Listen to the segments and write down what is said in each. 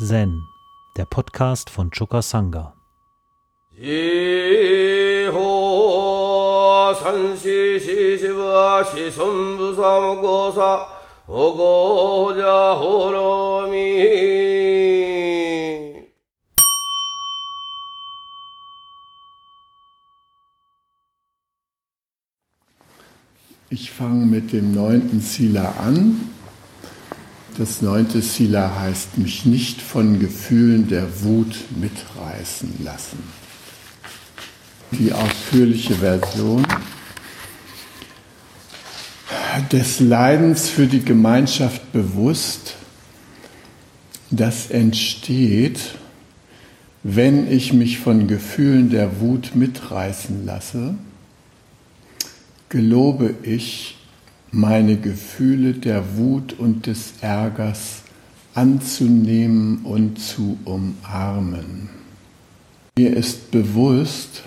Zen, der Podcast von Choka Sangha. Ich fange mit dem neunten Sila an. Das neunte Sila heißt, mich nicht von Gefühlen der Wut mitreißen lassen. Die ausführliche Version des Leidens für die Gemeinschaft bewusst, das entsteht, wenn ich mich von Gefühlen der Wut mitreißen lasse gelobe ich, meine Gefühle der Wut und des Ärgers anzunehmen und zu umarmen. Mir ist bewusst,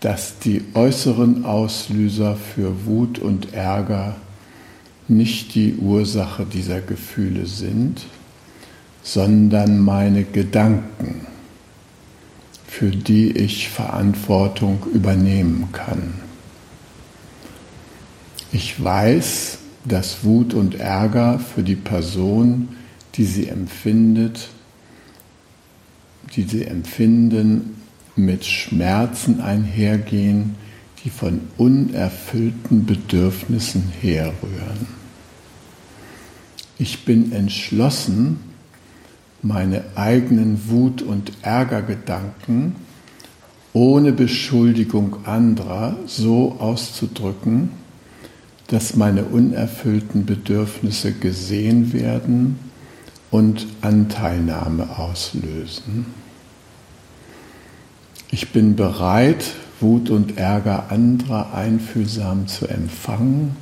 dass die äußeren Auslöser für Wut und Ärger nicht die Ursache dieser Gefühle sind, sondern meine Gedanken, für die ich Verantwortung übernehmen kann. Ich weiß, dass Wut und Ärger für die Person, die sie empfindet, die sie empfinden, mit Schmerzen einhergehen, die von unerfüllten Bedürfnissen herrühren. Ich bin entschlossen, meine eigenen Wut- und Ärgergedanken ohne Beschuldigung anderer so auszudrücken, dass meine unerfüllten Bedürfnisse gesehen werden und Anteilnahme auslösen. Ich bin bereit, Wut und Ärger anderer einfühlsam zu empfangen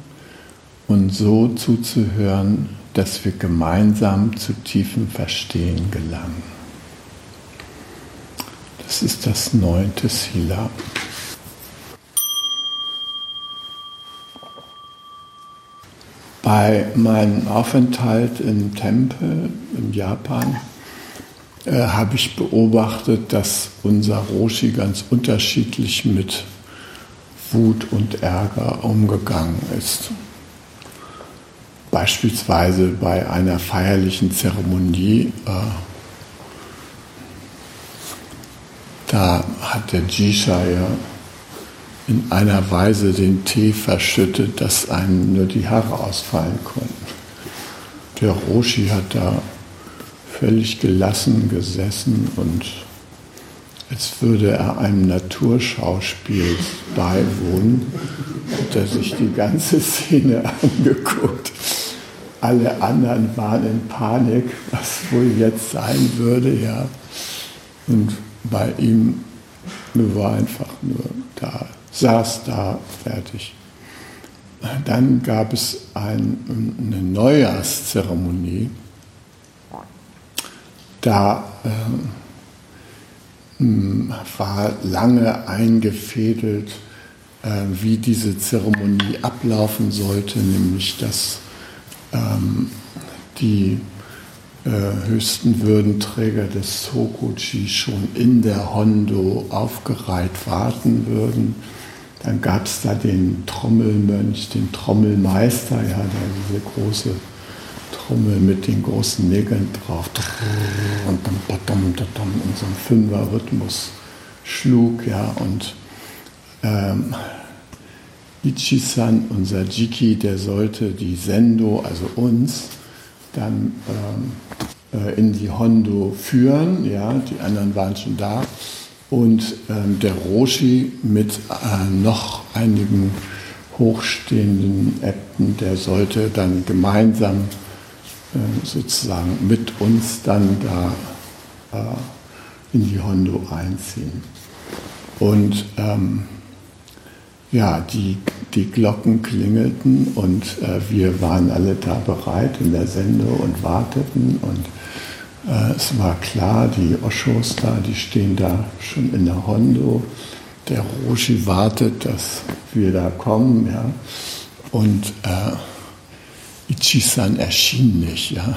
und so zuzuhören, dass wir gemeinsam zu tiefem Verstehen gelangen. Das ist das neunte Sila. Bei meinem Aufenthalt im Tempel in Japan äh, habe ich beobachtet, dass unser Roshi ganz unterschiedlich mit Wut und Ärger umgegangen ist. Beispielsweise bei einer feierlichen Zeremonie, äh, da hat der Jisha ja in einer Weise den Tee verschüttet, dass einem nur die Haare ausfallen konnten. Der Roshi hat da völlig gelassen gesessen und als würde er einem Naturschauspiel beiwohnen, hat er sich die ganze Szene angeguckt. Alle anderen waren in Panik, was wohl jetzt sein würde, ja. Und bei ihm war einfach nur da saß da fertig. Dann gab es ein, eine Neujahrszeremonie. Da äh, war lange eingefädelt, äh, wie diese Zeremonie ablaufen sollte, nämlich dass ähm, die äh, höchsten Würdenträger des Sokuchi schon in der Hondo aufgereiht warten würden dann gab es da den Trommelmönch, den Trommelmeister, ja, der diese große Trommel mit den großen Nägeln drauf und dann in so einem Fünfer-Rhythmus schlug, ja, und ähm, Ichi-san, unser Jiki, der sollte die Sendo, also uns, dann ähm, äh, in die Hondo führen, ja, die anderen waren schon da und ähm, der Roshi mit äh, noch einigen hochstehenden Äbten, der sollte dann gemeinsam äh, sozusagen mit uns dann da äh, in die Hondo einziehen. Und ähm, ja, die, die Glocken klingelten und äh, wir waren alle da bereit in der Sende und warteten und es war klar, die Oshos da, die stehen da schon in der Hondo. Der Roshi wartet, dass wir da kommen, ja. Und äh, Ichi-san erschien nicht, ja.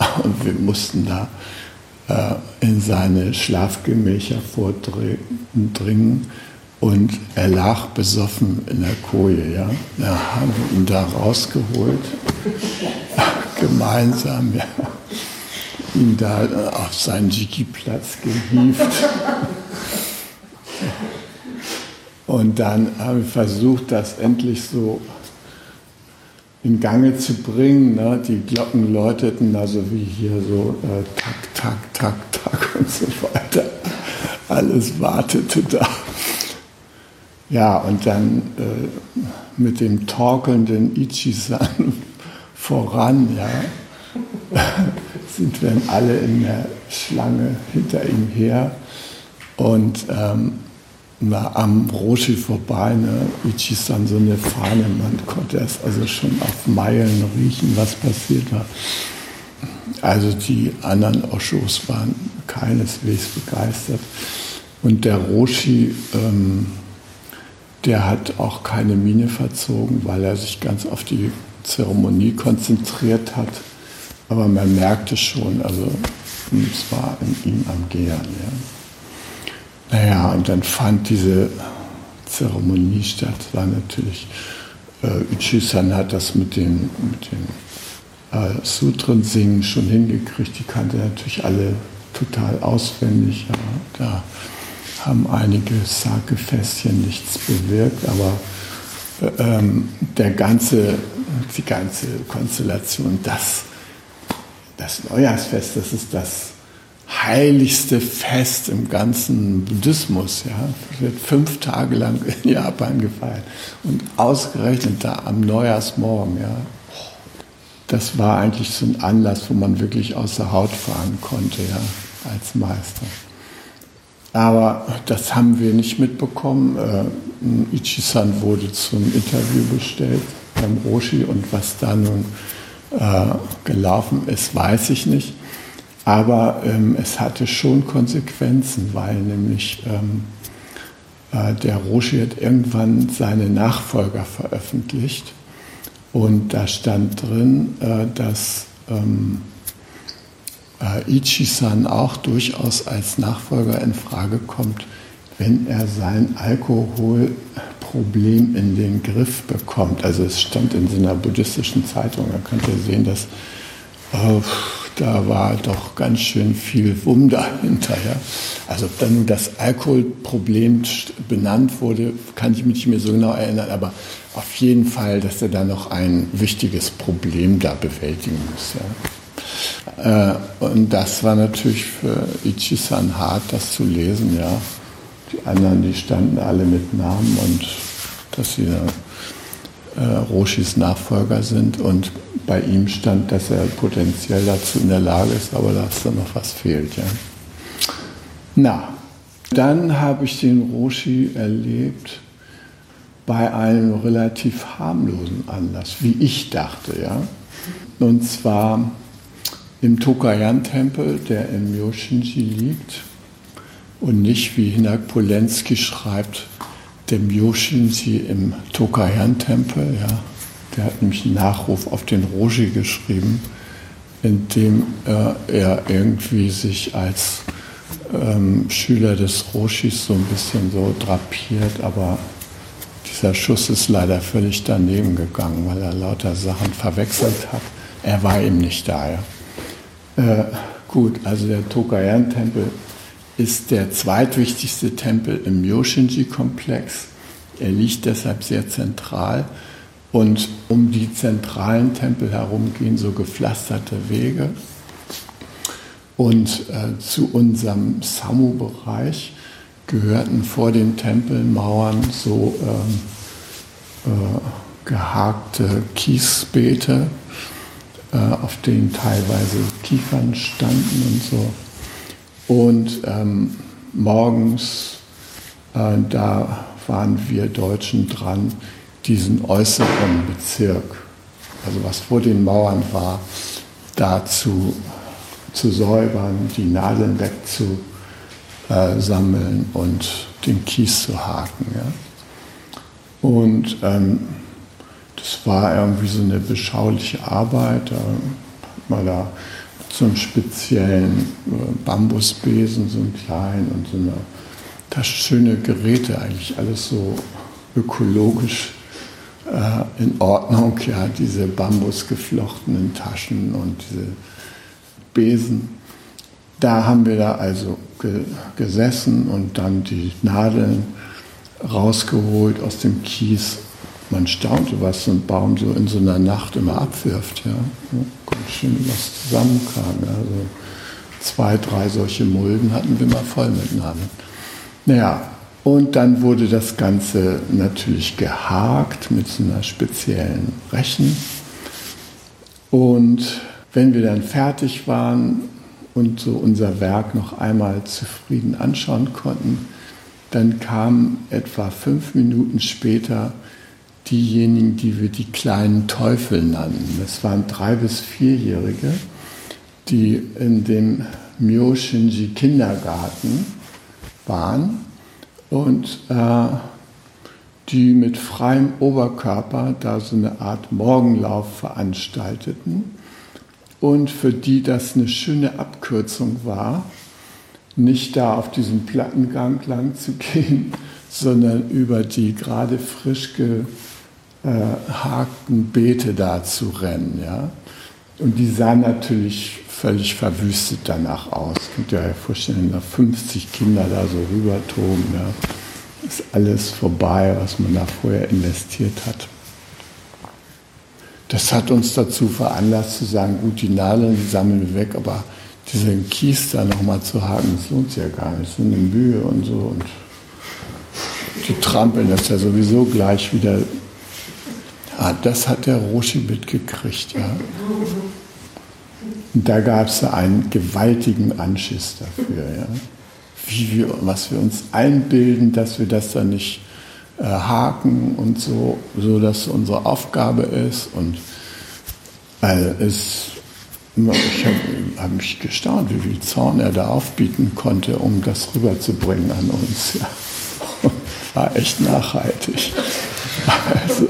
Und wir mussten da äh, in seine Schlafgemächer vordringen. Und er lag besoffen in der Koje. Ja? Da haben wir ihn da rausgeholt, gemeinsam, ja. Ihn da auf seinen Jiki-Platz gehievt. Und dann haben wir versucht, das endlich so in Gange zu bringen. Ne? Die Glocken läuteten also wie hier so äh, tak, tak, tak, tak und so weiter. Alles wartete da. Ja, und dann äh, mit dem torkelnden Ichi-san voran, ja, sind wir alle in der Schlange hinter ihm her. Und ähm, na, am Roshi vorbei, ne, Ichi-san so eine Fahne, man konnte es also schon auf Meilen riechen, was passiert war. Also die anderen Oshos waren keineswegs begeistert. Und der Roshi, ähm, der hat auch keine Miene verzogen, weil er sich ganz auf die Zeremonie konzentriert hat. Aber man merkte schon, also es war in ihm am Gern. Ja. Naja, und dann fand diese Zeremonie statt. War natürlich, äh, Uchisan hat das mit dem, mit dem äh, Sutren singen schon hingekriegt. Die kannte natürlich alle total auswendig. Ja. Da haben einige Sake-Fässchen nichts bewirkt, aber äh, ähm, der ganze, die ganze Konstellation, das, das Neujahrsfest, das ist das heiligste Fest im ganzen Buddhismus. Ja, wird fünf Tage lang in Japan gefeiert und ausgerechnet da am Neujahrsmorgen. Ja, das war eigentlich so ein Anlass, wo man wirklich aus der Haut fahren konnte, ja, als Meister. Aber das haben wir nicht mitbekommen. Äh, Ichi-san wurde zum Interview bestellt beim Roshi und was da nun gelaufen ist, weiß ich nicht. Aber ähm, es hatte schon Konsequenzen, weil nämlich ähm, äh, der Roshi hat irgendwann seine Nachfolger veröffentlicht und da stand drin, äh, dass ähm, äh, Ichi-san auch durchaus als Nachfolger in Frage kommt, wenn er sein Alkoholproblem in den Griff bekommt. Also es stand in so einer buddhistischen Zeitung, da könnt ihr sehen, dass äh, da war doch ganz schön viel Wumm dahinter. Ja? Also ob dann nun das Alkoholproblem benannt wurde, kann ich mich nicht mehr so genau erinnern, aber auf jeden Fall, dass er da noch ein wichtiges Problem da bewältigen muss. Ja? Äh, und das war natürlich für Ichi-san hart, das zu lesen. Ja? Die anderen, die standen alle mit Namen und dass sie äh, Roshis Nachfolger sind und bei ihm stand, dass er potenziell dazu in der Lage ist, aber dass da noch was fehlt. Ja. Na, dann habe ich den Roshi erlebt bei einem relativ harmlosen Anlass, wie ich dachte. Ja. Und zwar im Tokayan-Tempel, der im Yoshinji liegt und nicht, wie Hinak Polenski schreibt, dem Yoshinji im Tokayan-Tempel. Ja. Der hat nämlich einen Nachruf auf den Roshi geschrieben, in dem äh, er irgendwie sich als ähm, Schüler des Roshis so ein bisschen so drapiert, aber dieser Schuss ist leider völlig daneben gegangen, weil er lauter Sachen verwechselt hat. Er war ihm nicht da. Ja. Äh, gut, also der Tokayan-Tempel ist der zweitwichtigste Tempel im Yoshinji-Komplex. Er liegt deshalb sehr zentral und um die zentralen Tempel herum gehen so gepflasterte Wege. Und äh, zu unserem Samu-Bereich gehörten vor den Tempelmauern so ähm, äh, gehakte Kiesbeete, äh, auf denen teilweise Kiefern standen und so. Und ähm, morgens, äh, da waren wir Deutschen dran, diesen äußeren Bezirk, also was vor den Mauern war, dazu zu säubern, die Nadeln wegzusammeln und den Kies zu haken. Ja. Und ähm, das war irgendwie so eine beschauliche Arbeit. Da hat man da so einem speziellen äh, Bambusbesen, so einen kleinen und so eine das schöne Geräte, eigentlich alles so ökologisch äh, in Ordnung, ja, diese bambusgeflochtenen Taschen und diese Besen. Da haben wir da also ge gesessen und dann die Nadeln rausgeholt aus dem Kies. Man staunte, was so ein Baum so in so einer Nacht immer abwirft. Ja. Ganz schön was zusammenkam. Also zwei, drei solche Mulden hatten wir mal voll mit Nadeln. Naja, und dann wurde das Ganze natürlich gehakt mit so einer speziellen Rechen. Und wenn wir dann fertig waren und so unser Werk noch einmal zufrieden anschauen konnten, dann kamen etwa fünf Minuten später diejenigen, die wir die kleinen Teufel nannten. Das waren drei bis vierjährige, die in dem Myoshinji Kindergarten waren und äh, die mit freiem Oberkörper da so eine Art Morgenlauf veranstalteten und für die das eine schöne Abkürzung war, nicht da auf diesem Plattengang lang zu gehen, sondern über die gerade frisch gehakten Beete da zu rennen. Ja? Und die sahen natürlich völlig verwüstet danach aus. Könnt ihr euch vorstellen, da 50 Kinder da so rübertoben. Ja. Ist alles vorbei, was man da vorher investiert hat. Das hat uns dazu veranlasst zu sagen, gut, die Nadeln, die sammeln wir weg, aber diesen Kies da nochmal zu haken, das lohnt sich ja gar nicht. Das ist eine Mühe und so. Und die trampeln das ja sowieso gleich wieder. Ja, das hat der Roshi mitgekriegt, ja. Und da gab es einen gewaltigen Anschiss dafür. Ja. Wie wir, was wir uns einbilden, dass wir das dann nicht äh, haken und so, so dass unsere Aufgabe ist. Und also es, ich habe hab mich gestaunt, wie viel Zorn er da aufbieten konnte, um das rüberzubringen an uns. Ja. War echt nachhaltig. Also,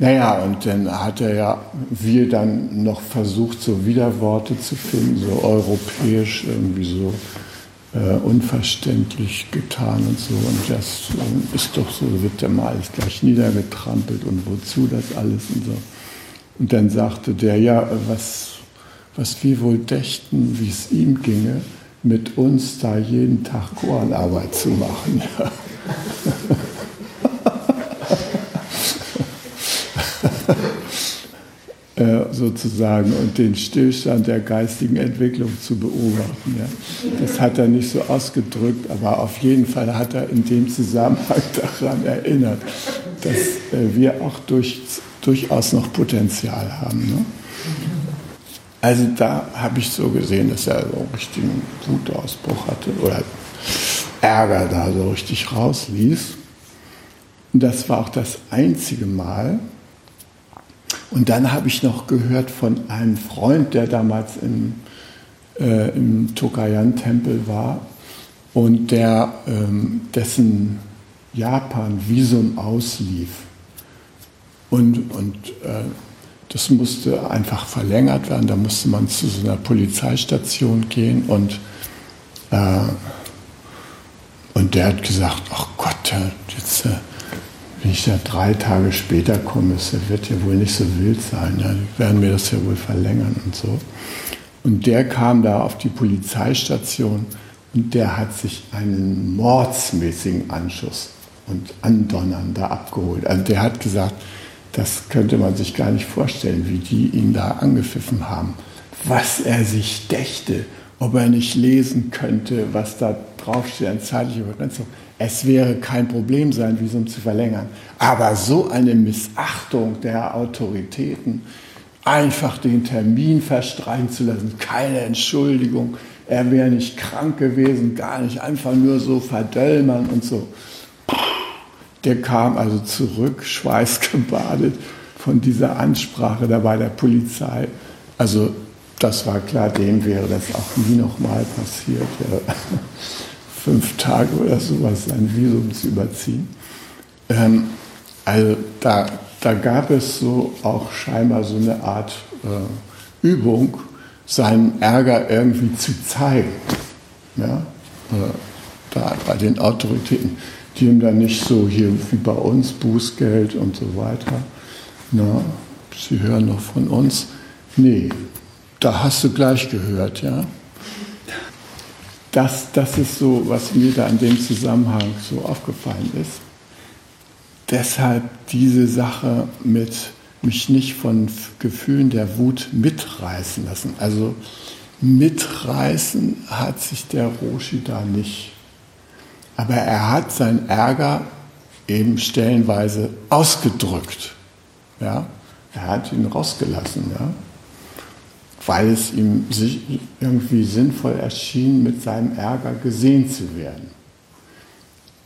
naja, und dann hat er ja, wir dann noch versucht, so Widerworte zu finden, so europäisch, irgendwie so äh, unverständlich getan und so. Und das äh, ist doch so, wird der mal alles gleich niedergetrampelt und wozu das alles und so. Und dann sagte der, ja, was, was wir wohl dächten, wie es ihm ginge, mit uns da jeden Tag Kornarbeit zu machen. Ja. Äh, sozusagen und den Stillstand der geistigen Entwicklung zu beobachten. Ja. Das hat er nicht so ausgedrückt, aber auf jeden Fall hat er in dem Zusammenhang daran erinnert, dass äh, wir auch durch, durchaus noch Potenzial haben. Ne? Also da habe ich so gesehen, dass er so einen richtigen Wutausbruch hatte oder Ärger da so richtig rausließ. Und das war auch das einzige Mal, und dann habe ich noch gehört von einem Freund, der damals im, äh, im Tokayan-Tempel war und der, ähm, dessen Japan-Visum auslief. Und, und äh, das musste einfach verlängert werden. Da musste man zu so einer Polizeistation gehen und, äh, und der hat gesagt, ach Gott, jetzt äh, wenn ich da drei Tage später komme, das wird ja wohl nicht so wild sein, ja, die werden mir das ja wohl verlängern und so. Und der kam da auf die Polizeistation und der hat sich einen mordsmäßigen Anschuss und Andonnern da abgeholt. Also der hat gesagt, das könnte man sich gar nicht vorstellen, wie die ihn da angepfiffen haben. Was er sich dächte, ob er nicht lesen könnte, was da draufsteht an zeitlicher Begrenzung es wäre kein Problem, sein Visum zu verlängern. Aber so eine Missachtung der Autoritäten, einfach den Termin verstreichen zu lassen, keine Entschuldigung, er wäre nicht krank gewesen, gar nicht, einfach nur so verdöllmern und so. Der kam also zurück, schweißgebadet von dieser Ansprache da bei der Polizei. Also das war klar, dem wäre das auch nie nochmal passiert. Fünf Tage oder sowas sein Visum zu überziehen. Ähm, also da, da gab es so auch scheinbar so eine Art äh, Übung, seinen Ärger irgendwie zu zeigen. Ja? Da bei den Autoritäten, die ihm dann nicht so hier wie bei uns Bußgeld und so weiter. Na, Sie hören noch von uns. Nee, da hast du gleich gehört, ja. Das, das ist so, was mir da in dem Zusammenhang so aufgefallen ist. Deshalb diese Sache mit mich nicht von Gefühlen der Wut mitreißen lassen. Also mitreißen hat sich der Roshi da nicht. Aber er hat seinen Ärger eben stellenweise ausgedrückt. Ja? Er hat ihn rausgelassen, ja? Weil es ihm sich irgendwie sinnvoll erschien, mit seinem Ärger gesehen zu werden.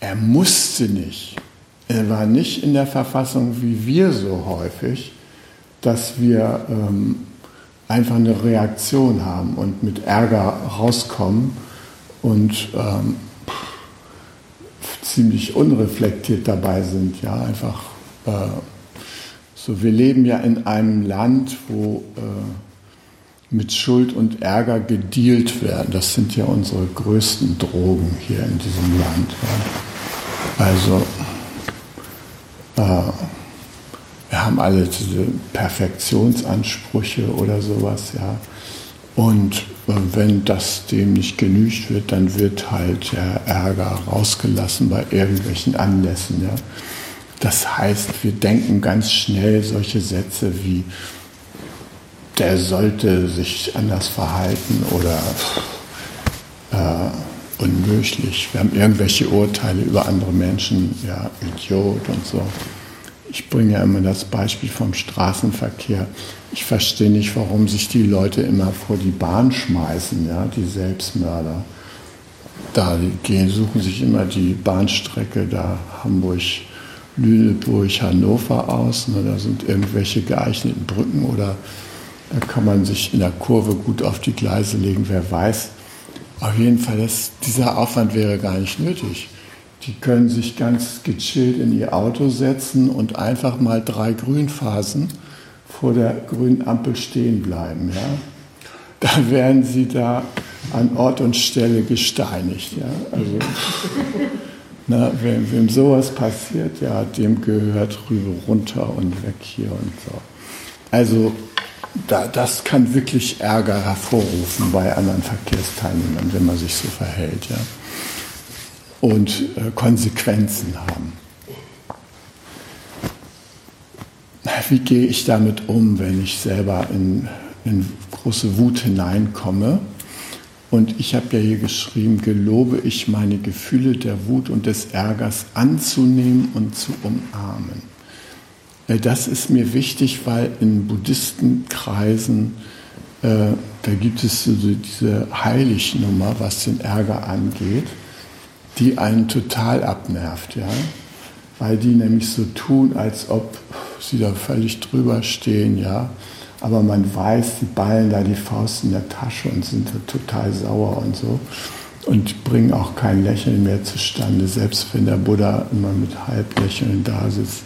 Er musste nicht. Er war nicht in der Verfassung wie wir so häufig, dass wir ähm, einfach eine Reaktion haben und mit Ärger rauskommen und ähm, ziemlich unreflektiert dabei sind. Ja, einfach äh, so. Wir leben ja in einem Land, wo äh, mit Schuld und Ärger gedealt werden. Das sind ja unsere größten Drogen hier in diesem Land. Also äh, wir haben alle diese Perfektionsansprüche oder sowas, ja. Und äh, wenn das dem nicht genügt wird, dann wird halt der Ärger rausgelassen bei irgendwelchen Anlässen. Ja. Das heißt, wir denken ganz schnell solche Sätze wie, der sollte sich anders verhalten oder äh, unmöglich. Wir haben irgendwelche Urteile über andere Menschen, ja, Idiot und so. Ich bringe ja immer das Beispiel vom Straßenverkehr. Ich verstehe nicht, warum sich die Leute immer vor die Bahn schmeißen, ja, die Selbstmörder. Da gehen, suchen sich immer die Bahnstrecke da Hamburg, Lüneburg, Hannover aus. Ne, da sind irgendwelche geeigneten Brücken oder da kann man sich in der Kurve gut auf die Gleise legen, wer weiß. Auf jeden Fall, das, dieser Aufwand wäre gar nicht nötig. Die können sich ganz gechillt in ihr Auto setzen und einfach mal drei Grünphasen vor der grünen Ampel stehen bleiben. Ja? Da werden sie da an Ort und Stelle gesteinigt. Ja? Also, na, wem, wem sowas passiert, ja, dem gehört rüber runter und weg hier und so. Also da, das kann wirklich Ärger hervorrufen bei anderen Verkehrsteilnehmern, wenn man sich so verhält. Ja? und äh, Konsequenzen haben. Wie gehe ich damit um, wenn ich selber in, in große Wut hineinkomme? Und ich habe ja hier geschrieben, gelobe ich meine Gefühle der Wut und des Ärgers anzunehmen und zu umarmen. Äh, das ist mir wichtig, weil in Buddhistenkreisen, äh, da gibt es so diese Heilignummer, was den Ärger angeht die einen total abnervt, ja, weil die nämlich so tun, als ob sie da völlig drüber stehen, ja, aber man weiß, die ballen da die Faust in der Tasche und sind total sauer und so. Und bringen auch kein Lächeln mehr zustande, selbst wenn der Buddha immer mit Halblächeln da sitzt.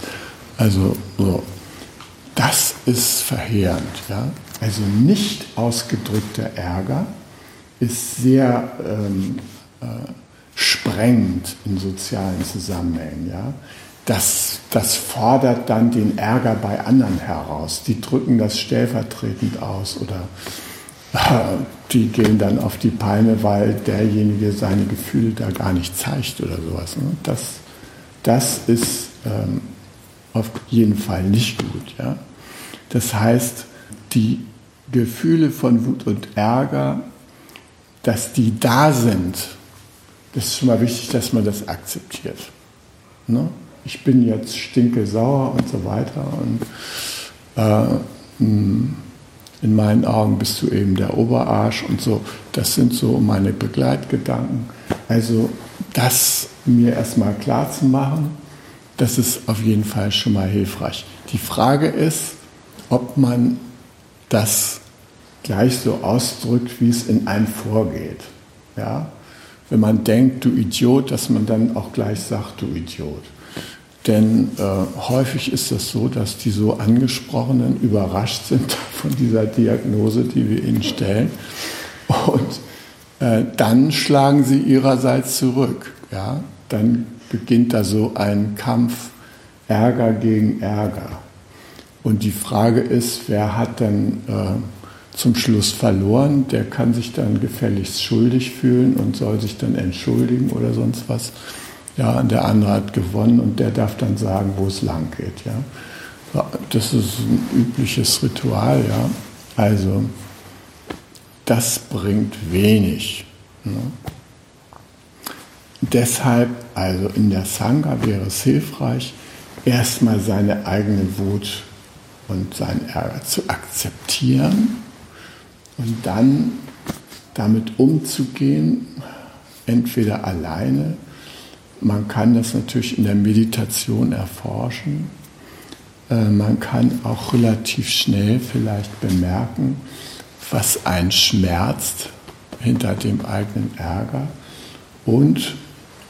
Also so. das ist verheerend. Ja? Also nicht ausgedrückter Ärger ist sehr ähm, äh, sprengt in sozialen Zusammenhängen. Ja? Das, das fordert dann den Ärger bei anderen heraus. Die drücken das stellvertretend aus oder äh, die gehen dann auf die Palme, weil derjenige seine Gefühle da gar nicht zeigt oder sowas. Ne? Das, das ist ähm, auf jeden Fall nicht gut. Ja? Das heißt, die Gefühle von Wut und Ärger, dass die da sind, das ist schon mal wichtig, dass man das akzeptiert. Ne? Ich bin jetzt stinke sauer und so weiter und äh, hm, in meinen Augen bist du eben der Oberarsch und so. Das sind so meine Begleitgedanken. Also das mir erstmal klar zu machen, das ist auf jeden Fall schon mal hilfreich. Die Frage ist, ob man das gleich so ausdrückt, wie es in einem vorgeht. Ja? wenn man denkt, du Idiot, dass man dann auch gleich sagt, du Idiot. denn äh, häufig ist es so, dass die so angesprochenen überrascht sind von dieser Diagnose, die wir ihnen stellen. Und äh, dann schlagen sie ihrerseits zurück. Ja? Dann beginnt da so ein Kampf Ärger gegen Ärger. Und die Frage ist, wer hat dann äh, zum Schluss verloren? Der kann sich dann gefälligst schuldig fühlen und soll sich dann entschuldigen oder sonst was. Ja, und der andere hat gewonnen und der darf dann sagen, wo es lang geht. Ja. Das ist ein übliches Ritual. Ja. Also, das bringt wenig. Ne. Deshalb, also in der Sangha wäre es hilfreich, erstmal seine eigene Wut und seinen Ärger zu akzeptieren und dann damit umzugehen, entweder alleine, man kann das natürlich in der Meditation erforschen, äh, man kann auch relativ schnell vielleicht bemerken, was einen schmerzt hinter dem eigenen Ärger. Und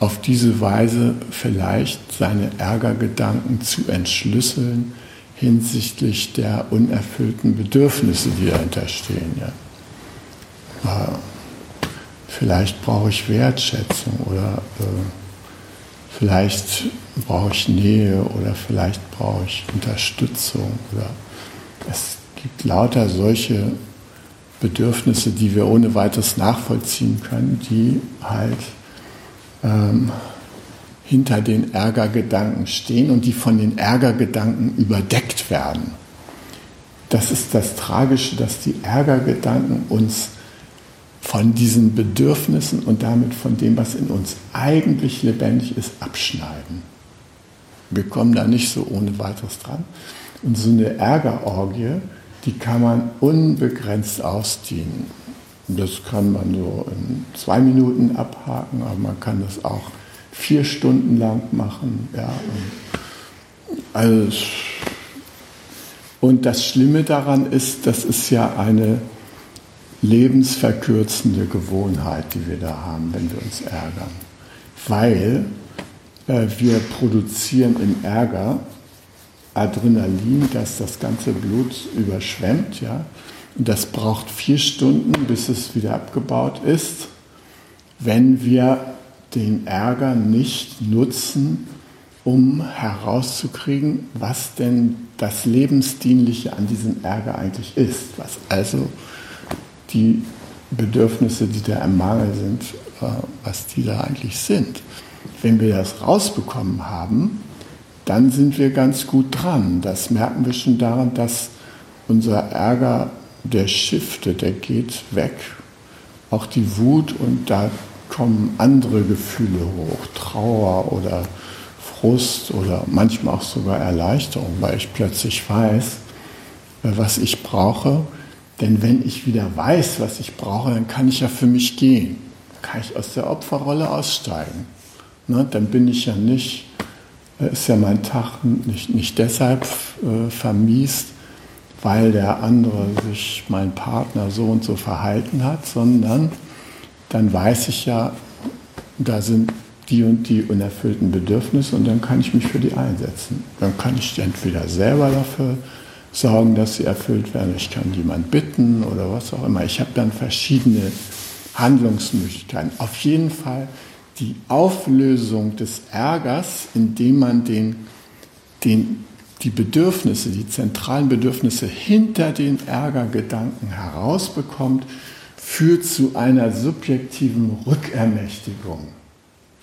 auf diese Weise vielleicht seine Ärgergedanken zu entschlüsseln hinsichtlich der unerfüllten Bedürfnisse, die dahinter stehen. Ja. Äh, vielleicht brauche ich Wertschätzung oder äh, vielleicht brauche ich Nähe oder vielleicht brauche ich Unterstützung oder es gibt lauter solche Bedürfnisse, die wir ohne weiteres nachvollziehen können, die halt ähm, hinter den Ärgergedanken stehen und die von den Ärgergedanken überdeckt werden. Das ist das Tragische, dass die Ärgergedanken uns von diesen Bedürfnissen und damit von dem, was in uns eigentlich lebendig ist, abschneiden. Wir kommen da nicht so ohne weiteres dran. Und so eine Ärgerorgie, die kann man unbegrenzt ausdienen. Das kann man so in zwei Minuten abhaken, aber man kann das auch vier Stunden lang machen. Ja, und, also, und das Schlimme daran ist, das ist ja eine lebensverkürzende Gewohnheit, die wir da haben, wenn wir uns ärgern. Weil äh, wir produzieren im Ärger Adrenalin, das das ganze Blut überschwemmt, ja, das braucht vier Stunden, bis es wieder abgebaut ist, wenn wir den Ärger nicht nutzen, um herauszukriegen, was denn das Lebensdienliche an diesem Ärger eigentlich ist, was also die Bedürfnisse, die da im Mangel sind, äh, was die da eigentlich sind. Wenn wir das rausbekommen haben, dann sind wir ganz gut dran. Das merken wir schon daran, dass unser Ärger der shiftet, der geht weg. Auch die Wut und da kommen andere Gefühle hoch, Trauer oder Frust oder manchmal auch sogar Erleichterung, weil ich plötzlich weiß, äh, was ich brauche. Denn wenn ich wieder weiß, was ich brauche, dann kann ich ja für mich gehen. Dann kann ich aus der Opferrolle aussteigen. Ne, dann bin ich ja nicht, äh, ist ja mein Tag nicht, nicht deshalb äh, vermiest, weil der andere sich, mein Partner, so und so verhalten hat, sondern dann weiß ich ja, da sind die und die unerfüllten Bedürfnisse und dann kann ich mich für die einsetzen. Dann kann ich entweder selber dafür sorgen, dass sie erfüllt werden, ich kann jemand bitten oder was auch immer. Ich habe dann verschiedene Handlungsmöglichkeiten. Auf jeden Fall die Auflösung des Ärgers, indem man den, den die Bedürfnisse, die zentralen Bedürfnisse hinter den Ärgergedanken herausbekommt, führt zu einer subjektiven Rückermächtigung.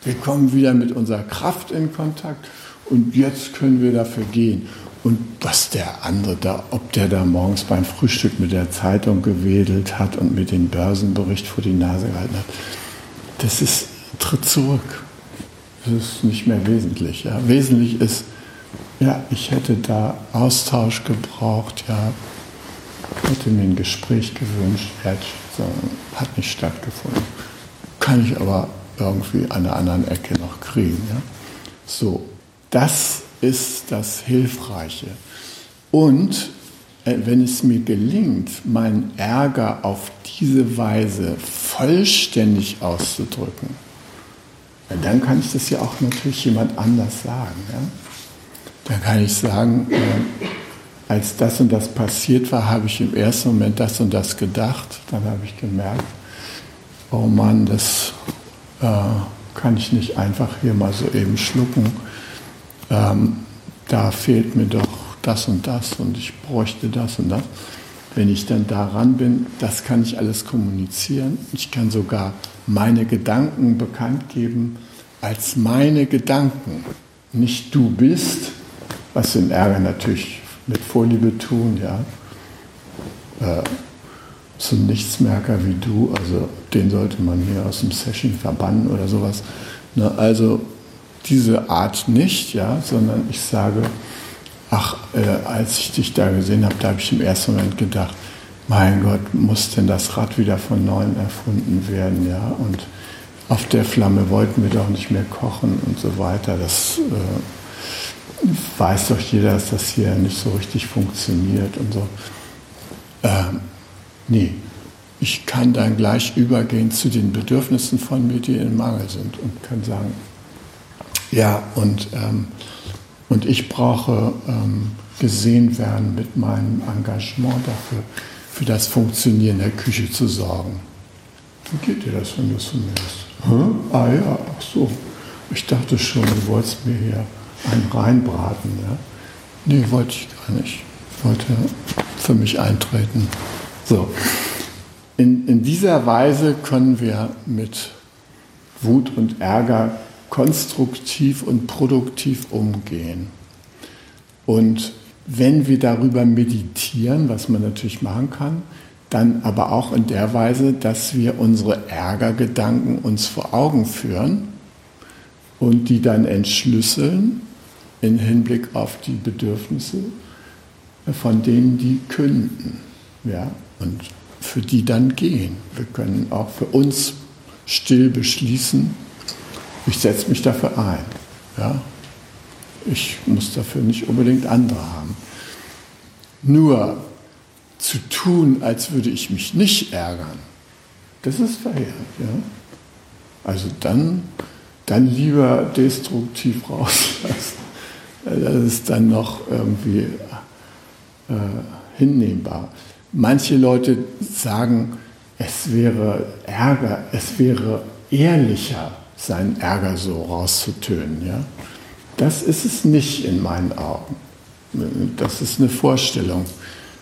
Wir kommen wieder mit unserer Kraft in Kontakt und jetzt können wir dafür gehen. Und was der andere da, ob der da morgens beim Frühstück mit der Zeitung gewedelt hat und mit dem Börsenbericht vor die Nase gehalten hat, das ist Tritt zurück. Das ist nicht mehr wesentlich. Ja. Wesentlich ist, ja, ich hätte da Austausch gebraucht, ja, hätte mir ein Gespräch gewünscht, hat nicht stattgefunden. Kann ich aber irgendwie an der anderen Ecke noch kriegen. Ja? So, das ist das Hilfreiche. Und äh, wenn es mir gelingt, meinen Ärger auf diese Weise vollständig auszudrücken, dann kann ich das ja auch natürlich jemand anders sagen. Ja? Dann kann ich sagen, äh, als das und das passiert war, habe ich im ersten Moment das und das gedacht. Dann habe ich gemerkt, oh Mann, das äh, kann ich nicht einfach hier mal so eben schlucken. Ähm, da fehlt mir doch das und das und ich bräuchte das und das. Wenn ich dann daran bin, das kann ich alles kommunizieren. Ich kann sogar meine Gedanken bekannt geben als meine Gedanken. Nicht du bist, was den Ärger natürlich mit Vorliebe tun, ja. Äh, so ein Nichtsmerker wie du, also den sollte man hier aus dem Session verbannen oder sowas. Ne, also diese Art nicht, ja, sondern ich sage, ach, äh, als ich dich da gesehen habe, da habe ich im ersten Moment gedacht, mein Gott, muss denn das Rad wieder von neuem erfunden werden, ja, und auf der Flamme wollten wir doch nicht mehr kochen und so weiter. Das äh, weiß doch jeder, dass das hier nicht so richtig funktioniert und so. Ähm, nee, ich kann dann gleich übergehen zu den Bedürfnissen von mir, die im Mangel sind und kann sagen, ja, und, ähm, und ich brauche ähm, gesehen werden mit meinem Engagement dafür, für das Funktionieren der Küche zu sorgen. Wie geht dir das, wenn du es von mir Hä? Ah ja, ach so. Ich dachte schon, du wolltest mir hier einen reinbraten. Ja? Nee, wollte ich gar nicht. Ich wollte für mich eintreten. So. In, in dieser Weise können wir mit Wut und Ärger konstruktiv und produktiv umgehen. Und wenn wir darüber meditieren, was man natürlich machen kann, dann aber auch in der Weise, dass wir unsere Ärgergedanken uns vor Augen führen und die dann entschlüsseln im Hinblick auf die Bedürfnisse von denen, die künden. Ja, und für die dann gehen. Wir können auch für uns still beschließen, ich setze mich dafür ein. Ja? Ich muss dafür nicht unbedingt andere haben. Nur zu tun, als würde ich mich nicht ärgern, das ist verheerend. Ja? Also dann, dann lieber destruktiv rauslassen. Das ist dann noch irgendwie äh, hinnehmbar. Manche Leute sagen, es wäre Ärger, es wäre ehrlicher, seinen Ärger so rauszutönen. Ja? Das ist es nicht in meinen Augen. Das ist eine Vorstellung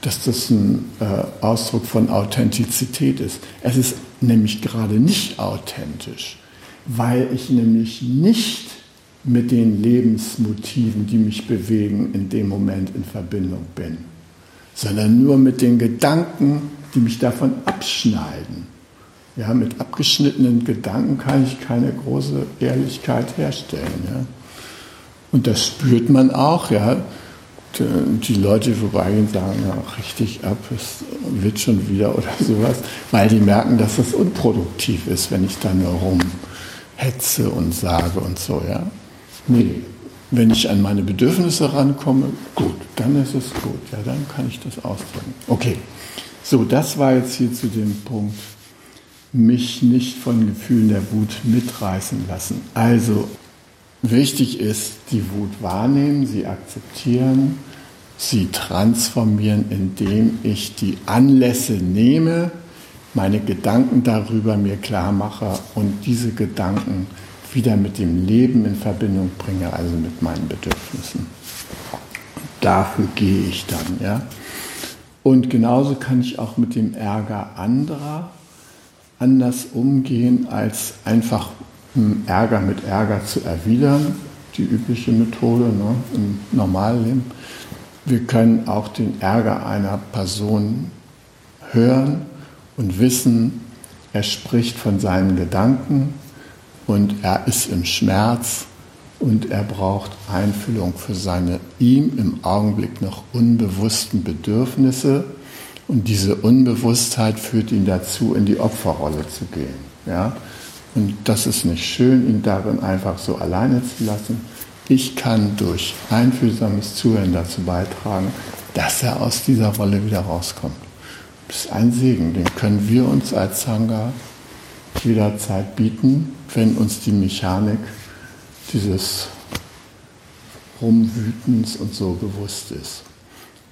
dass das ein äh, Ausdruck von Authentizität ist. Es ist nämlich gerade nicht authentisch, weil ich nämlich nicht mit den Lebensmotiven, die mich bewegen, in dem Moment in Verbindung bin, sondern nur mit den Gedanken, die mich davon abschneiden. Ja, mit abgeschnittenen Gedanken kann ich keine große Ehrlichkeit herstellen. Ja. Und das spürt man auch, ja die Leute vorbeigehen sagen, ja, richtig ab, es wird schon wieder oder sowas, weil die merken, dass das unproduktiv ist, wenn ich da nur rumhetze und sage und so, ja. Nee, wenn ich an meine Bedürfnisse rankomme, gut, dann ist es gut, ja, dann kann ich das ausdrücken. Okay, so, das war jetzt hier zu dem Punkt, mich nicht von Gefühlen der Wut mitreißen lassen. Also Wichtig ist, die Wut wahrnehmen, sie akzeptieren, sie transformieren, indem ich die Anlässe nehme, meine Gedanken darüber mir klar mache und diese Gedanken wieder mit dem Leben in Verbindung bringe, also mit meinen Bedürfnissen. dafür gehe ich dann, ja. Und genauso kann ich auch mit dem Ärger anderer anders umgehen, als einfach Ärger mit Ärger zu erwidern, die übliche Methode ne, im Normalleben. Wir können auch den Ärger einer Person hören und wissen, er spricht von seinen Gedanken und er ist im Schmerz und er braucht Einfühlung für seine ihm im Augenblick noch unbewussten Bedürfnisse und diese Unbewusstheit führt ihn dazu, in die Opferrolle zu gehen. Ja? Und das ist nicht schön, ihn darin einfach so alleine zu lassen. Ich kann durch einfühlsames Zuhören dazu beitragen, dass er aus dieser Rolle wieder rauskommt. Das ist ein Segen, den können wir uns als Sangha jederzeit bieten, wenn uns die Mechanik dieses rumwütens und so bewusst ist.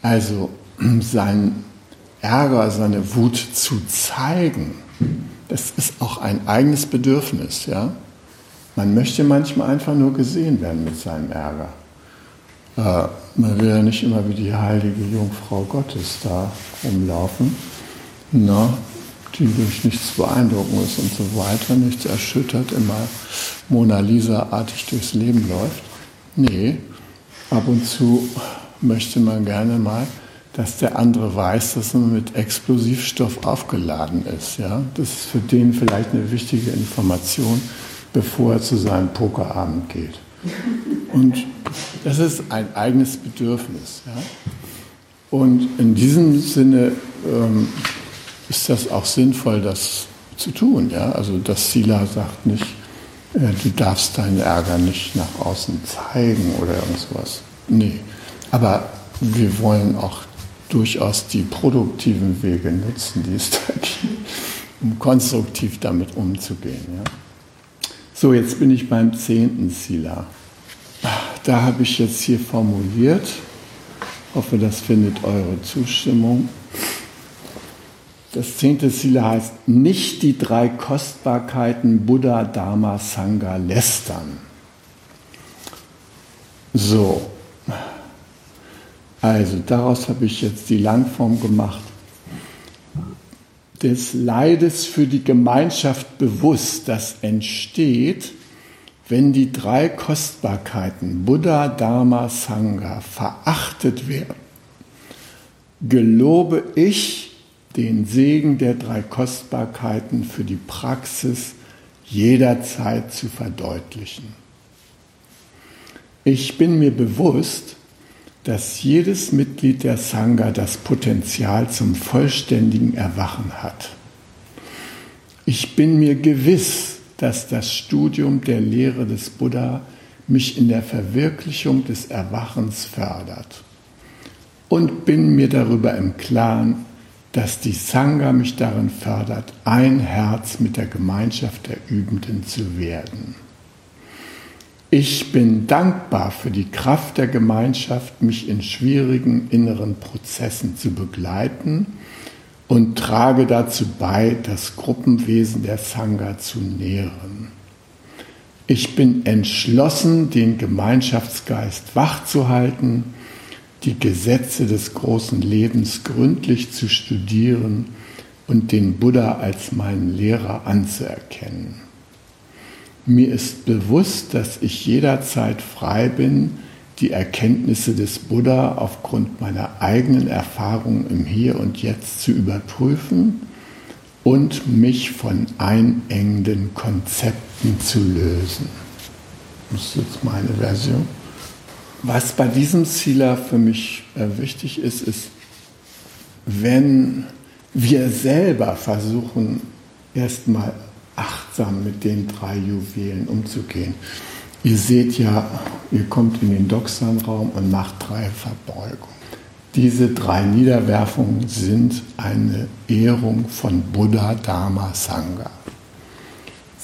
Also sein Ärger, seine Wut zu zeigen, das ist auch ein eigenes Bedürfnis. Ja? Man möchte manchmal einfach nur gesehen werden mit seinem Ärger. Äh, man will ja nicht immer wie die heilige Jungfrau Gottes da rumlaufen, na, die durch nichts beeindrucken ist und so weiter, nichts erschüttert, immer Mona Lisa-artig durchs Leben läuft. Nee, ab und zu möchte man gerne mal, dass der andere weiß, dass man mit Explosivstoff aufgeladen ist. Ja? Das ist für den vielleicht eine wichtige Information, bevor er zu seinem Pokerabend geht. Und das ist ein eigenes Bedürfnis. Ja? Und in diesem Sinne ähm, ist das auch sinnvoll, das zu tun. Ja? Also, dass Sila sagt nicht, äh, du darfst deinen Ärger nicht nach außen zeigen oder irgendwas. Nee. Aber wir wollen auch durchaus die produktiven Wege nutzen, die es da gibt, um konstruktiv damit umzugehen. Ja? So, jetzt bin ich beim zehnten Sila. Da habe ich jetzt hier formuliert, hoffe, das findet eure Zustimmung. Das zehnte Sila heißt, nicht die drei Kostbarkeiten Buddha, Dharma, Sangha lästern. So, also daraus habe ich jetzt die Langform gemacht. Des Leides für die Gemeinschaft bewusst, das entsteht, wenn die drei Kostbarkeiten Buddha, Dharma, Sangha verachtet werden. Gelobe ich den Segen der drei Kostbarkeiten für die Praxis jederzeit zu verdeutlichen. Ich bin mir bewusst, dass jedes Mitglied der Sangha das Potenzial zum vollständigen Erwachen hat. Ich bin mir gewiss, dass das Studium der Lehre des Buddha mich in der Verwirklichung des Erwachens fördert und bin mir darüber im Klaren, dass die Sangha mich darin fördert, ein Herz mit der Gemeinschaft der Übenden zu werden. Ich bin dankbar für die Kraft der Gemeinschaft, mich in schwierigen inneren Prozessen zu begleiten und trage dazu bei, das Gruppenwesen der Sangha zu nähren. Ich bin entschlossen, den Gemeinschaftsgeist wachzuhalten, die Gesetze des großen Lebens gründlich zu studieren und den Buddha als meinen Lehrer anzuerkennen. Mir ist bewusst, dass ich jederzeit frei bin, die Erkenntnisse des Buddha aufgrund meiner eigenen Erfahrungen im Hier und Jetzt zu überprüfen und mich von einengenden Konzepten zu lösen. Das ist jetzt meine Version. Was bei diesem Zieler für mich äh, wichtig ist, ist, wenn wir selber versuchen, erstmal achtsam mit den drei Juwelen umzugehen. Ihr seht ja, ihr kommt in den Doxan-Raum und macht drei Verbeugungen. Diese drei Niederwerfungen sind eine Ehrung von Buddha, Dharma, Sangha.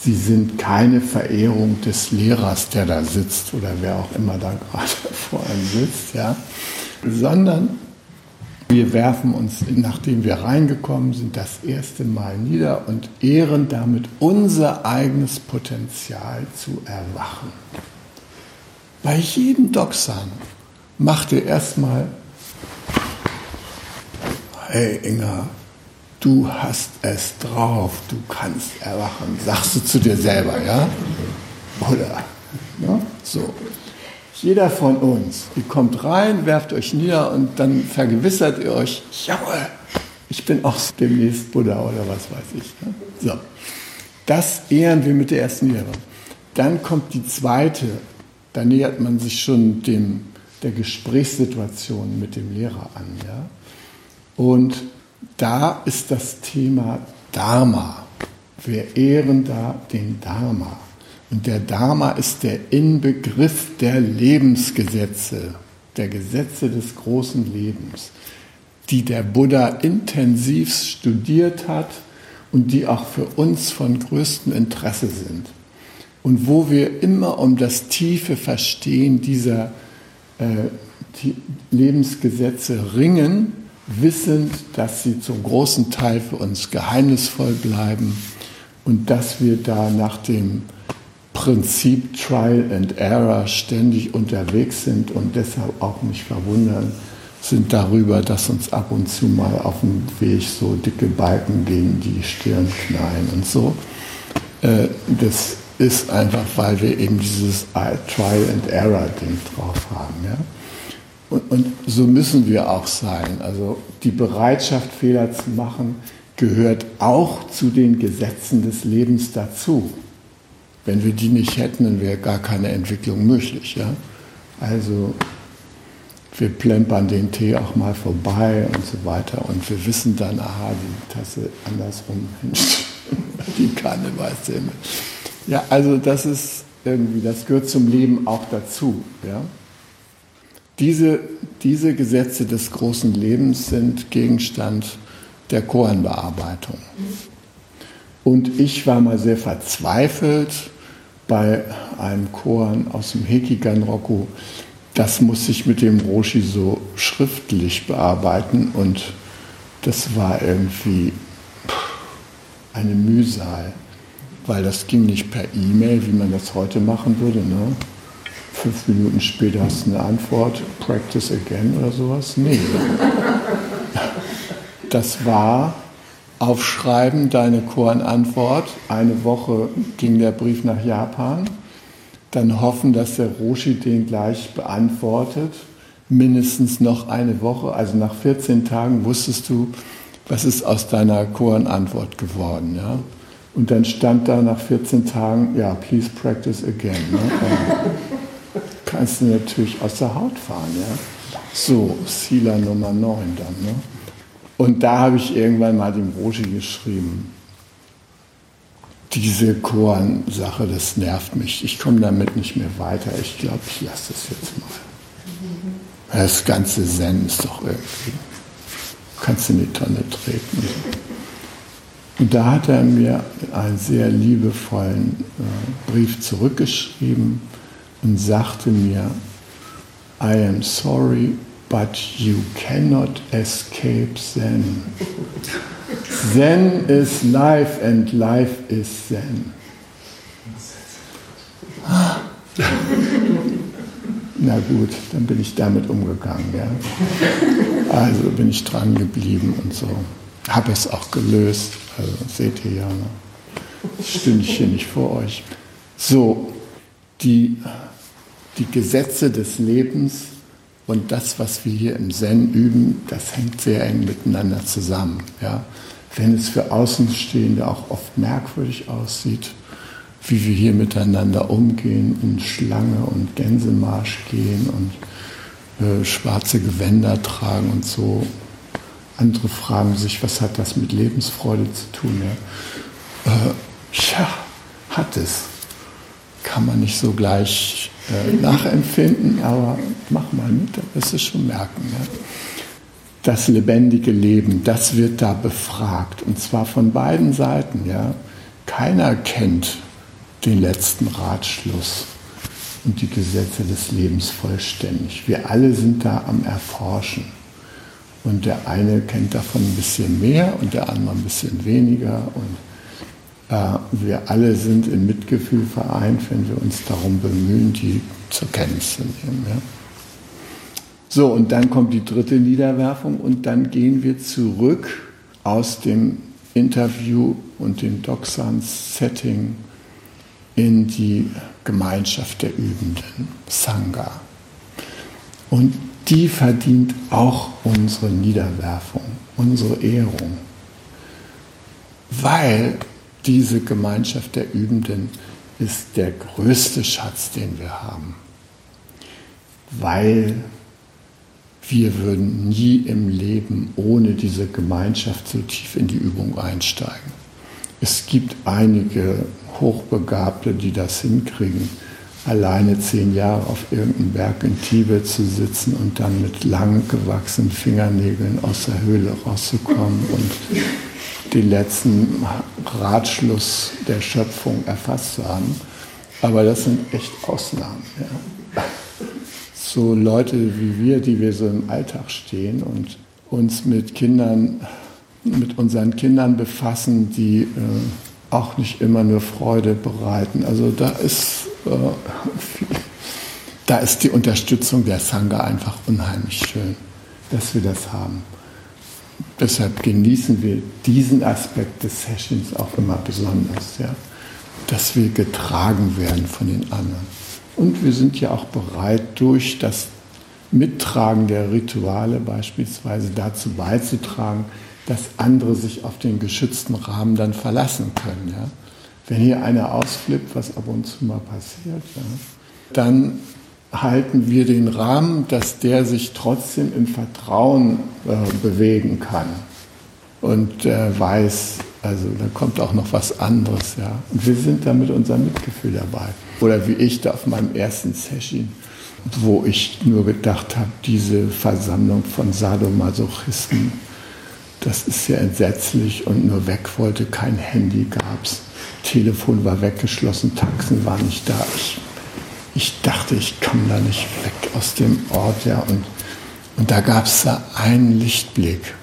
Sie sind keine Verehrung des Lehrers, der da sitzt oder wer auch immer da gerade vor einem sitzt, ja, sondern wir werfen uns, nachdem wir reingekommen sind, das erste Mal nieder und ehren damit unser eigenes Potenzial zu erwachen. Bei jedem Doxan macht ihr erstmal, hey Inga, du hast es drauf, du kannst erwachen, sagst du zu dir selber, ja? Oder? Ja? So. Jeder von uns, ihr kommt rein, werft euch nieder und dann vergewissert ihr euch, jawohl, ich bin auch demnächst Buddha oder was weiß ich. Ne? So. Das ehren wir mit der ersten Lehre. Dann kommt die zweite, da nähert man sich schon dem, der Gesprächssituation mit dem Lehrer an. Ja? Und da ist das Thema Dharma. Wir ehren da den Dharma. Und der Dharma ist der Inbegriff der Lebensgesetze, der Gesetze des großen Lebens, die der Buddha intensiv studiert hat und die auch für uns von größtem Interesse sind. Und wo wir immer um das tiefe Verstehen dieser äh, die Lebensgesetze ringen, wissend, dass sie zum großen Teil für uns geheimnisvoll bleiben und dass wir da nach dem Prinzip Trial and Error ständig unterwegs sind und deshalb auch nicht verwundern sind darüber, dass uns ab und zu mal auf dem Weg so dicke Balken gegen die Stirn knallen und so. Äh, das ist einfach, weil wir eben dieses Trial and Error Ding drauf haben. Ja? Und, und so müssen wir auch sein. Also die Bereitschaft, Fehler zu machen, gehört auch zu den Gesetzen des Lebens dazu. Wenn wir die nicht hätten, dann wäre gar keine Entwicklung möglich. Ja? Also wir plempern den Tee auch mal vorbei und so weiter. Und wir wissen dann, aha, die Tasse andersrum, die Kanne weiß immer. Ja, also das ist irgendwie, das gehört zum Leben auch dazu. Ja? Diese, diese Gesetze des großen Lebens sind Gegenstand der Koranbearbeitung. Und ich war mal sehr verzweifelt bei einem Koran aus dem Hekigan-Roku. Das muss ich mit dem Roshi so schriftlich bearbeiten und das war irgendwie eine Mühsal, weil das ging nicht per E-Mail, wie man das heute machen würde. Ne? Fünf Minuten später hast du eine Antwort, practice again oder sowas. Nee. Das war aufschreiben, deine Koran-Antwort. Eine Woche ging der Brief nach Japan. Dann hoffen, dass der Roshi den gleich beantwortet. Mindestens noch eine Woche. Also nach 14 Tagen wusstest du, was ist aus deiner Koran-Antwort geworden. Ja? Und dann stand da nach 14 Tagen, ja, please practice again. Ne? Kannst du natürlich aus der Haut fahren. Ja? So, Sila Nummer 9 dann. Ne? Und da habe ich irgendwann mal dem Roshi geschrieben, diese Koran-Sache, das nervt mich. Ich komme damit nicht mehr weiter. Ich glaube, ich lasse das jetzt mal. Das ganze Zen ist doch irgendwie, kannst in die Tonne treten. Und da hat er mir einen sehr liebevollen äh, Brief zurückgeschrieben und sagte mir, I am sorry, but you cannot escape Zen. Zen is life and life is Zen. Na gut, dann bin ich damit umgegangen. Ja. Also bin ich dran geblieben und so. Habe es auch gelöst. Also seht ihr ja, ne? stünde ich hier nicht vor euch. So, die die Gesetze des Lebens und das, was wir hier im Zen üben, das hängt sehr eng miteinander zusammen. Ja? Wenn es für Außenstehende auch oft merkwürdig aussieht, wie wir hier miteinander umgehen, in Schlange und Gänsemarsch gehen und äh, schwarze Gewänder tragen und so. Andere fragen sich, was hat das mit Lebensfreude zu tun? Ja, äh, ja hat es. Kann man nicht so gleich äh, nachempfinden, aber mach mal mit, da wirst du schon merken. Ja. Das lebendige Leben, das wird da befragt und zwar von beiden Seiten. Ja. Keiner kennt den letzten Ratschluss und die Gesetze des Lebens vollständig. Wir alle sind da am Erforschen. Und der eine kennt davon ein bisschen mehr und der andere ein bisschen weniger. Und wir alle sind im Mitgefühl vereint, wenn wir uns darum bemühen, die zur Kenntnis zu nehmen. Ja. So, und dann kommt die dritte Niederwerfung und dann gehen wir zurück aus dem Interview und dem Doxans-Setting in die Gemeinschaft der Übenden, Sangha. Und die verdient auch unsere Niederwerfung, unsere Ehrung, weil diese Gemeinschaft der Übenden ist der größte Schatz, den wir haben, weil wir würden nie im Leben ohne diese Gemeinschaft so tief in die Übung einsteigen. Es gibt einige Hochbegabte, die das hinkriegen, alleine zehn Jahre auf irgendeinem Berg in Tibet zu sitzen und dann mit lang gewachsenen Fingernägeln aus der Höhle rauszukommen und den letzten Ratschluss der Schöpfung erfasst zu haben. Aber das sind echt Ausnahmen. Ja. so Leute wie wir, die wir so im Alltag stehen und uns mit Kindern, mit unseren Kindern befassen, die äh, auch nicht immer nur Freude bereiten. Also da ist, äh, da ist die Unterstützung der Sangha einfach unheimlich schön, dass wir das haben. Deshalb genießen wir diesen Aspekt des Sessions auch immer besonders, ja? dass wir getragen werden von den anderen. Und wir sind ja auch bereit, durch das Mittragen der Rituale beispielsweise dazu beizutragen, dass andere sich auf den geschützten Rahmen dann verlassen können. Ja? Wenn hier einer ausflippt, was ab und zu mal passiert, ja, dann halten wir den Rahmen, dass der sich trotzdem im Vertrauen äh, bewegen kann. Und der weiß, also da kommt auch noch was anderes, ja. Und wir sind da mit unserem Mitgefühl dabei. Oder wie ich da auf meinem ersten Session, wo ich nur gedacht habe, diese Versammlung von Sadomasochisten, das ist ja entsetzlich und nur weg wollte, kein Handy gab's. Telefon war weggeschlossen, Taxen waren nicht da. Ich, ich dachte, ich komme da nicht weg aus dem Ort, ja. Und, und da gab es da einen Lichtblick.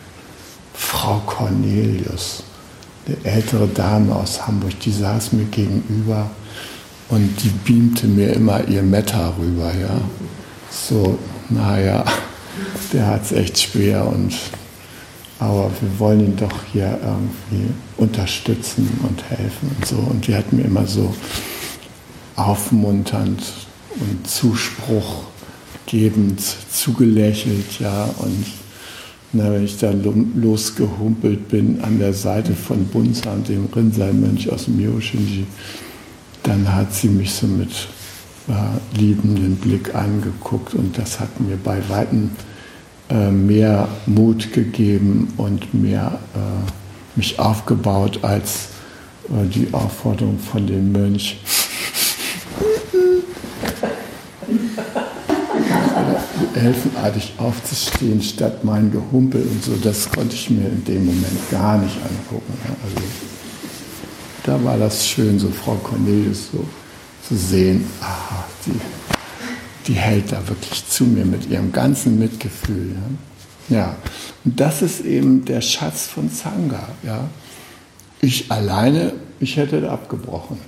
Frau Cornelius, eine ältere Dame aus Hamburg, die saß mir gegenüber und die beamte mir immer ihr Meta rüber, ja. So, naja, der hat es echt schwer und aber wir wollen ihn doch hier irgendwie unterstützen und helfen und so. Und die hat mir immer so aufmunternd und Zuspruch gebend zugelächelt, ja. Und na, wenn ich da losgehumpelt bin an der Seite von Bunsan, dem Rinzai-Mönch aus dem Myoshinji, dann hat sie mich so mit äh, liebenden Blick angeguckt und das hat mir bei Weitem äh, mehr Mut gegeben und mehr äh, mich aufgebaut als äh, die Aufforderung von dem Mönch. Helfenartig aufzustehen statt mein Gehumpel und so, das konnte ich mir in dem Moment gar nicht angucken. Also, da war das schön, so Frau Cornelius so zu sehen, aha, die die hält da wirklich zu mir mit ihrem ganzen Mitgefühl. Ja, ja. und das ist eben der Schatz von Sangha. Ja. Ich alleine, ich hätte abgebrochen.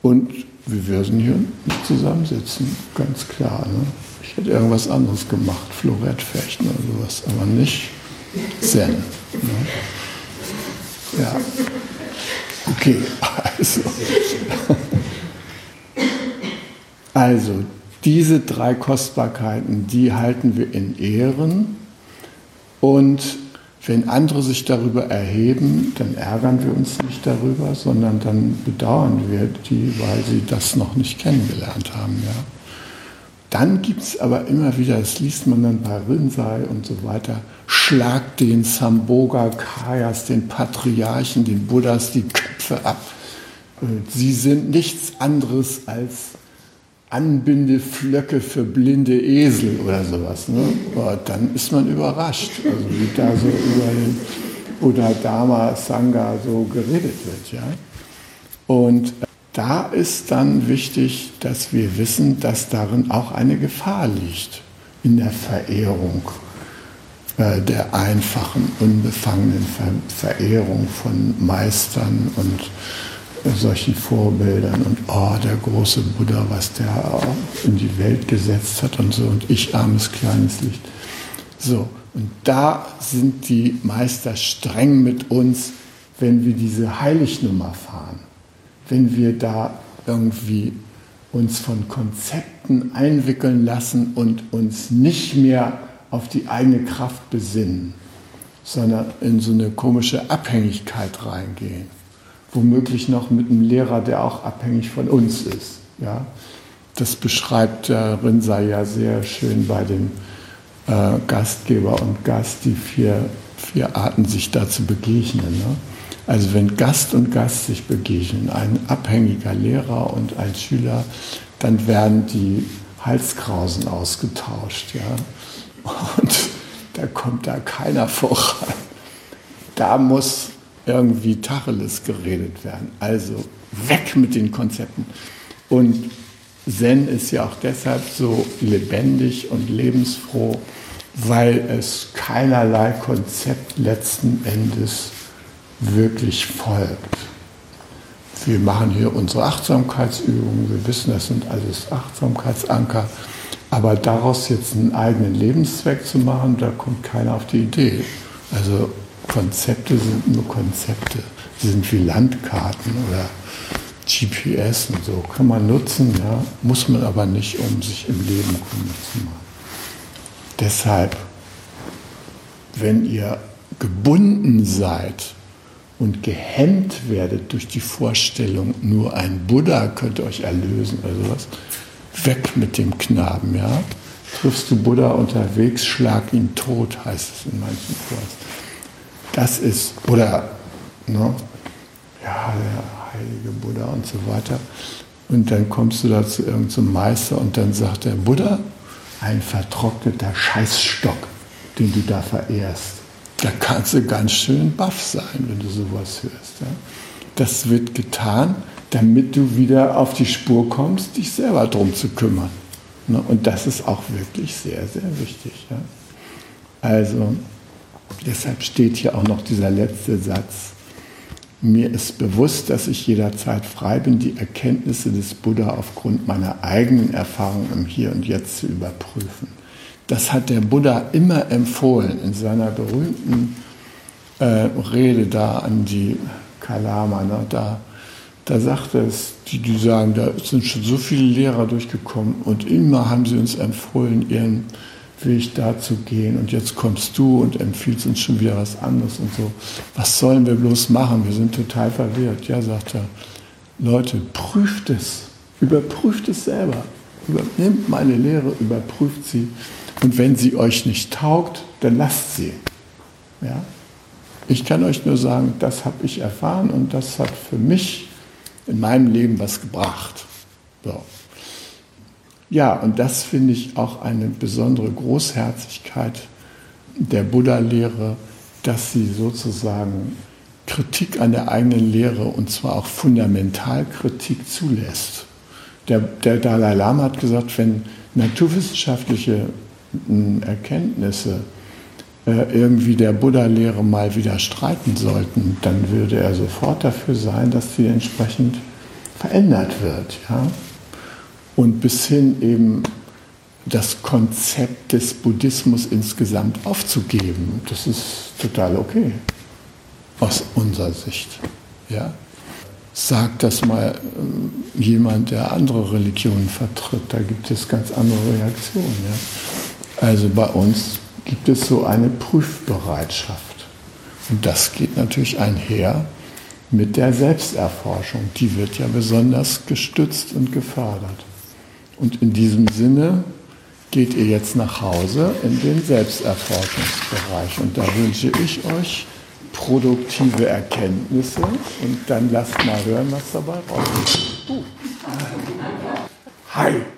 Und wir würden hier nicht zusammensitzen, ganz klar. Ne? Ich hätte irgendwas anderes gemacht, Florettfechten oder sowas, aber nicht Zen. Ne? Ja. Okay, also. Also, diese drei Kostbarkeiten, die halten wir in Ehren. Und wenn andere sich darüber erheben, dann ärgern wir uns nicht darüber, sondern dann bedauern wir die, weil sie das noch nicht kennengelernt haben. Ja. Dann gibt es aber immer wieder, das liest man dann bei Rinzai und so weiter, schlag den Samboga Kayas, den Patriarchen, den Buddhas die Köpfe ab. Sie sind nichts anderes als Anbindeflöcke für blinde Esel oder sowas. Ne? dann ist man überrascht, also wie da so über den Buddha Dharma Sangha so geredet wird. Ja? Und da ist dann wichtig, dass wir wissen, dass darin auch eine Gefahr liegt in der Verehrung äh, der einfachen, unbefangenen Verehrung von Meistern und solchen Vorbildern und oh, der große Buddha, was der in die Welt gesetzt hat und so und ich armes kleines Licht. So, und da sind die Meister streng mit uns, wenn wir diese Heilignummer fahren, wenn wir da irgendwie uns von Konzepten einwickeln lassen und uns nicht mehr auf die eigene Kraft besinnen, sondern in so eine komische Abhängigkeit reingehen womöglich noch mit einem Lehrer, der auch abhängig von uns ist. Ja? Das beschreibt äh, Rinsa ja sehr schön bei dem äh, Gastgeber und Gast, die vier, vier Arten, sich da zu begegnen. Ne? Also wenn Gast und Gast sich begegnen, ein abhängiger Lehrer und ein Schüler, dann werden die Halskrausen ausgetauscht. Ja? Und da kommt da keiner voran. Da muss irgendwie Tacheles geredet werden. Also weg mit den Konzepten. Und Zen ist ja auch deshalb so lebendig und lebensfroh, weil es keinerlei Konzept letzten Endes wirklich folgt. Wir machen hier unsere Achtsamkeitsübungen, wir wissen, das sind alles Achtsamkeitsanker, aber daraus jetzt einen eigenen Lebenszweck zu machen, da kommt keiner auf die Idee. Also Konzepte sind nur Konzepte, sie sind wie Landkarten oder GPS und so, kann man nutzen, ja, muss man aber nicht, um sich im Leben kundig zu machen. Deshalb, wenn ihr gebunden seid und gehemmt werdet durch die Vorstellung, nur ein Buddha könnte euch erlösen oder sowas, weg mit dem Knaben, ja. Triffst du Buddha unterwegs, schlag ihn tot, heißt es in manchen Kurs. Das ist, oder, ne, ja, der heilige Buddha und so weiter. Und dann kommst du da zu irgendeinem Meister und dann sagt der Buddha, ein vertrockneter Scheißstock, den du da verehrst da kannst du ganz schön baff sein, wenn du sowas hörst. Ja? Das wird getan, damit du wieder auf die Spur kommst, dich selber drum zu kümmern. Ne? Und das ist auch wirklich sehr, sehr wichtig. Ja? Also, deshalb steht hier auch noch dieser letzte Satz. Mir ist bewusst, dass ich jederzeit frei bin, die Erkenntnisse des Buddha aufgrund meiner eigenen Erfahrung im Hier und Jetzt zu überprüfen. Das hat der Buddha immer empfohlen in seiner berühmten äh, Rede da an die Kalama. Ne? Da, da sagt er es, die, die sagen, da sind schon so viele Lehrer durchgekommen und immer haben sie uns empfohlen, ihren Weg da zu gehen. Und jetzt kommst du und empfiehlst uns schon wieder was anderes und so. Was sollen wir bloß machen? Wir sind total verwirrt. Ja, sagt er. Leute, prüft es. Überprüft es selber. Nehmt meine Lehre, überprüft sie und wenn sie euch nicht taugt, dann lasst sie. Ja? Ich kann euch nur sagen, das habe ich erfahren und das hat für mich in meinem Leben was gebracht. So. Ja, und das finde ich auch eine besondere Großherzigkeit der Buddha-Lehre, dass sie sozusagen Kritik an der eigenen Lehre und zwar auch Fundamentalkritik zulässt. Der, der Dalai Lama hat gesagt, wenn naturwissenschaftliche Erkenntnisse äh, irgendwie der Buddha-Lehre mal widerstreiten sollten, dann würde er sofort dafür sein, dass sie entsprechend verändert wird. Ja? Und bis hin eben das Konzept des Buddhismus insgesamt aufzugeben, das ist total okay aus unserer Sicht. Ja? Sagt das mal äh, jemand, der andere Religionen vertritt, da gibt es ganz andere Reaktionen. Ja? Also bei uns gibt es so eine Prüfbereitschaft. Und das geht natürlich einher mit der Selbsterforschung. Die wird ja besonders gestützt und gefördert. Und in diesem Sinne geht ihr jetzt nach Hause in den Selbsterforschungsbereich. Und da wünsche ich euch produktive Erkenntnisse und dann lasst mal hören, was dabei rauskommt. Hi!